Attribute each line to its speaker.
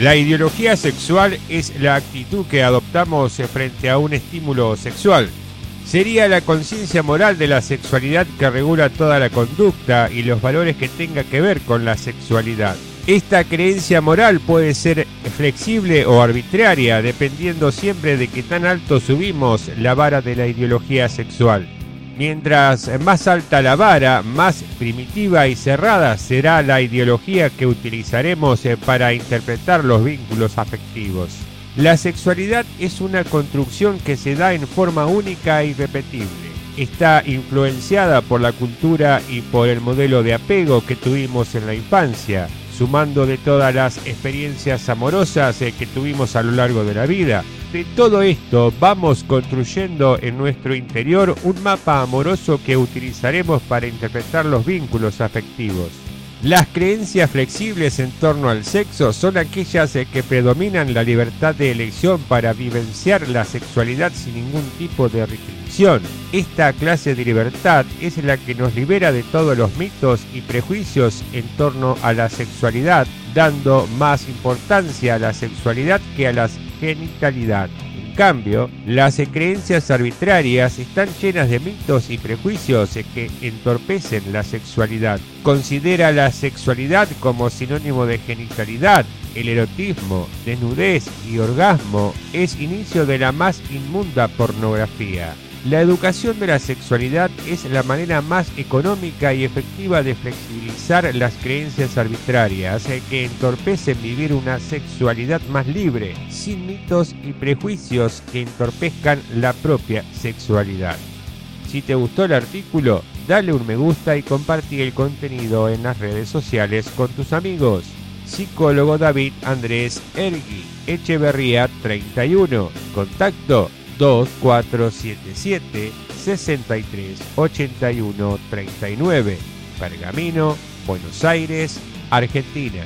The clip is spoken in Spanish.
Speaker 1: La ideología sexual es la actitud que adoptamos frente a un estímulo sexual. Sería la conciencia moral de la sexualidad que regula toda la conducta y los valores que tenga que ver con la sexualidad. Esta creencia moral puede ser flexible o arbitraria, dependiendo siempre de qué tan alto subimos la vara de la ideología sexual. Mientras más alta la vara, más primitiva y cerrada será la ideología que utilizaremos eh, para interpretar los vínculos afectivos. La sexualidad es una construcción que se da en forma única y repetible. Está influenciada por la cultura y por el modelo de apego que tuvimos en la infancia, sumando de todas las experiencias amorosas eh, que tuvimos a lo largo de la vida, de todo esto vamos construyendo en nuestro interior un mapa amoroso que utilizaremos para interpretar los vínculos afectivos. Las creencias flexibles en torno al sexo son aquellas que predominan la libertad de elección para vivenciar la sexualidad sin ningún tipo de restricción. Esta clase de libertad es la que nos libera de todos los mitos y prejuicios en torno a la sexualidad, dando más importancia a la sexualidad que a las genitalidad. Cambio, las creencias arbitrarias están llenas de mitos y prejuicios que entorpecen la sexualidad. Considera la sexualidad como sinónimo de genitalidad. El erotismo, desnudez y orgasmo es inicio de la más inmunda pornografía. La educación de la sexualidad es la manera más económica y efectiva de flexibilizar las creencias arbitrarias eh, que entorpecen vivir una sexualidad más libre, sin mitos y prejuicios que entorpezcan la propia sexualidad. Si te gustó el artículo, dale un me gusta y compartí el contenido en las redes sociales con tus amigos. Psicólogo David Andrés Ergui, Echeverría 31. Contacto 2477 63 81 39. Pergamino, Buenos Aires, Argentina.